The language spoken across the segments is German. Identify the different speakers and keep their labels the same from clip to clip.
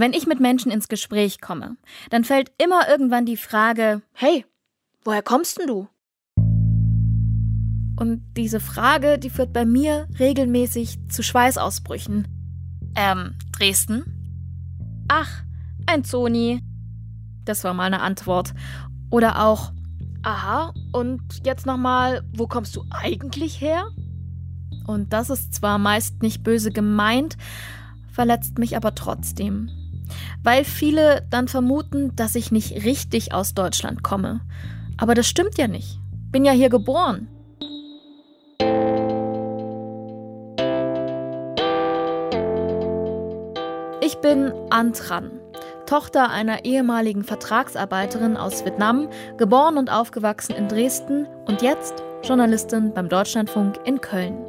Speaker 1: Wenn ich mit Menschen ins Gespräch komme, dann fällt immer irgendwann die Frage, hey, woher kommst denn du? Und diese Frage, die führt bei mir regelmäßig zu Schweißausbrüchen. Ähm, Dresden? Ach, ein Zoni. Das war meine Antwort. Oder auch, aha, und jetzt nochmal, wo kommst du eigentlich her? Und das ist zwar meist nicht böse gemeint, verletzt mich aber trotzdem. Weil viele dann vermuten, dass ich nicht richtig aus Deutschland komme. Aber das stimmt ja nicht. Bin ja hier geboren. Ich bin Antran, Tochter einer ehemaligen Vertragsarbeiterin aus Vietnam, geboren und aufgewachsen in Dresden und jetzt Journalistin beim Deutschlandfunk in Köln.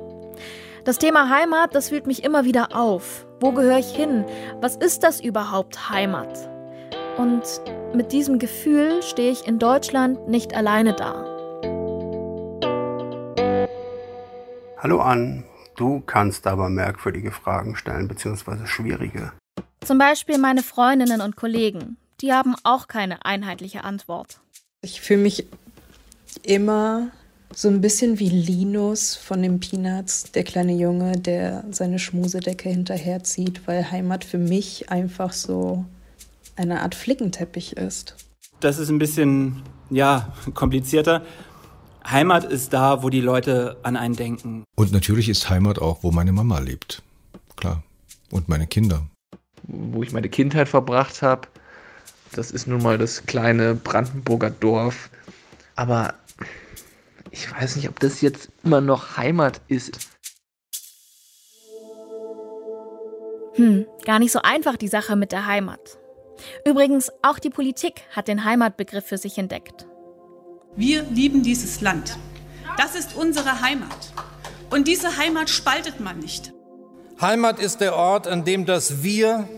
Speaker 1: Das Thema Heimat, das wühlt mich immer wieder auf. Wo gehöre ich hin? Was ist das überhaupt Heimat? Und mit diesem Gefühl stehe ich in Deutschland nicht alleine da.
Speaker 2: Hallo Ann, du kannst aber merkwürdige Fragen stellen, beziehungsweise schwierige.
Speaker 1: Zum Beispiel meine Freundinnen und Kollegen. Die haben auch keine einheitliche Antwort.
Speaker 3: Ich fühle mich immer so ein bisschen wie Linus von den Peanuts, der kleine Junge, der seine Schmusedecke hinterherzieht, weil Heimat für mich einfach so eine Art Flickenteppich ist.
Speaker 4: Das ist ein bisschen, ja, komplizierter. Heimat ist da, wo die Leute an einen denken.
Speaker 5: Und natürlich ist Heimat auch, wo meine Mama lebt. Klar. Und meine Kinder
Speaker 6: wo ich meine Kindheit verbracht habe. Das ist nun mal das kleine Brandenburger Dorf. Aber ich weiß nicht, ob das jetzt immer noch Heimat ist.
Speaker 1: Hm, gar nicht so einfach die Sache mit der Heimat. Übrigens, auch die Politik hat den Heimatbegriff für sich entdeckt.
Speaker 7: Wir lieben dieses Land. Das ist unsere Heimat. Und diese Heimat spaltet man nicht.
Speaker 8: Heimat ist der Ort, an dem das Wir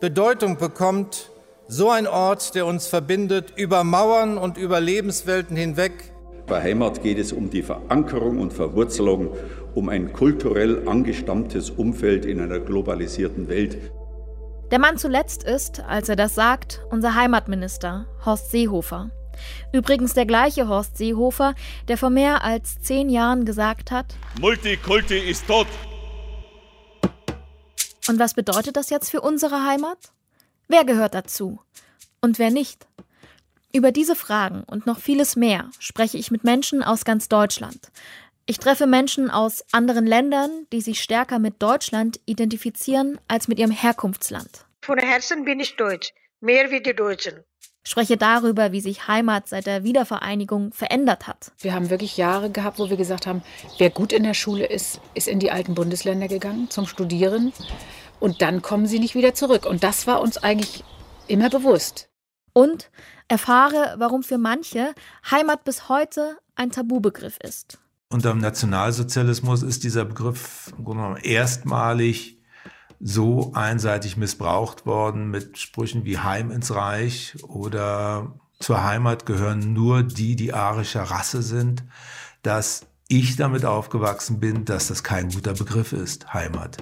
Speaker 8: Bedeutung bekommt, so ein Ort, der uns verbindet über Mauern und über Lebenswelten hinweg.
Speaker 9: Bei Heimat geht es um die Verankerung und Verwurzelung, um ein kulturell angestammtes Umfeld in einer globalisierten Welt.
Speaker 1: Der Mann zuletzt ist, als er das sagt, unser Heimatminister, Horst Seehofer. Übrigens der gleiche Horst Seehofer, der vor mehr als zehn Jahren gesagt hat:
Speaker 10: Multikulti ist tot.
Speaker 1: Und was bedeutet das jetzt für unsere Heimat? Wer gehört dazu? Und wer nicht? Über diese Fragen und noch vieles mehr spreche ich mit Menschen aus ganz Deutschland. Ich treffe Menschen aus anderen Ländern, die sich stärker mit Deutschland identifizieren als mit ihrem Herkunftsland.
Speaker 11: Von Herzen bin ich Deutsch, mehr wie die Deutschen.
Speaker 1: Spreche darüber, wie sich Heimat seit der Wiedervereinigung verändert hat.
Speaker 12: Wir haben wirklich Jahre gehabt, wo wir gesagt haben, wer gut in der Schule ist, ist in die alten Bundesländer gegangen zum Studieren. Und dann kommen sie nicht wieder zurück. Und das war uns eigentlich immer bewusst.
Speaker 1: Und erfahre, warum für manche Heimat bis heute ein Tabubegriff ist.
Speaker 13: Unter dem Nationalsozialismus ist dieser Begriff im Grunde genommen erstmalig so einseitig missbraucht worden mit Sprüchen wie Heim ins Reich oder zur Heimat gehören nur die, die arischer Rasse sind, dass ich damit aufgewachsen bin, dass das kein guter Begriff ist, Heimat.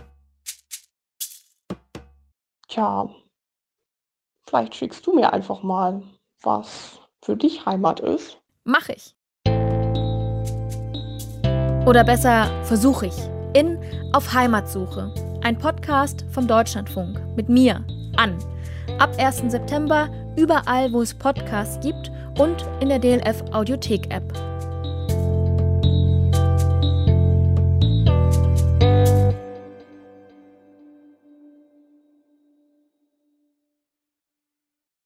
Speaker 14: Tja, vielleicht schickst du mir einfach mal, was für dich Heimat ist.
Speaker 1: Mach ich. Oder besser versuche ich. In Auf Heimatsuche. Ein Podcast vom Deutschlandfunk mit mir, Ann. Ab 1. September überall, wo es Podcasts gibt und in der DLF Audiothek App.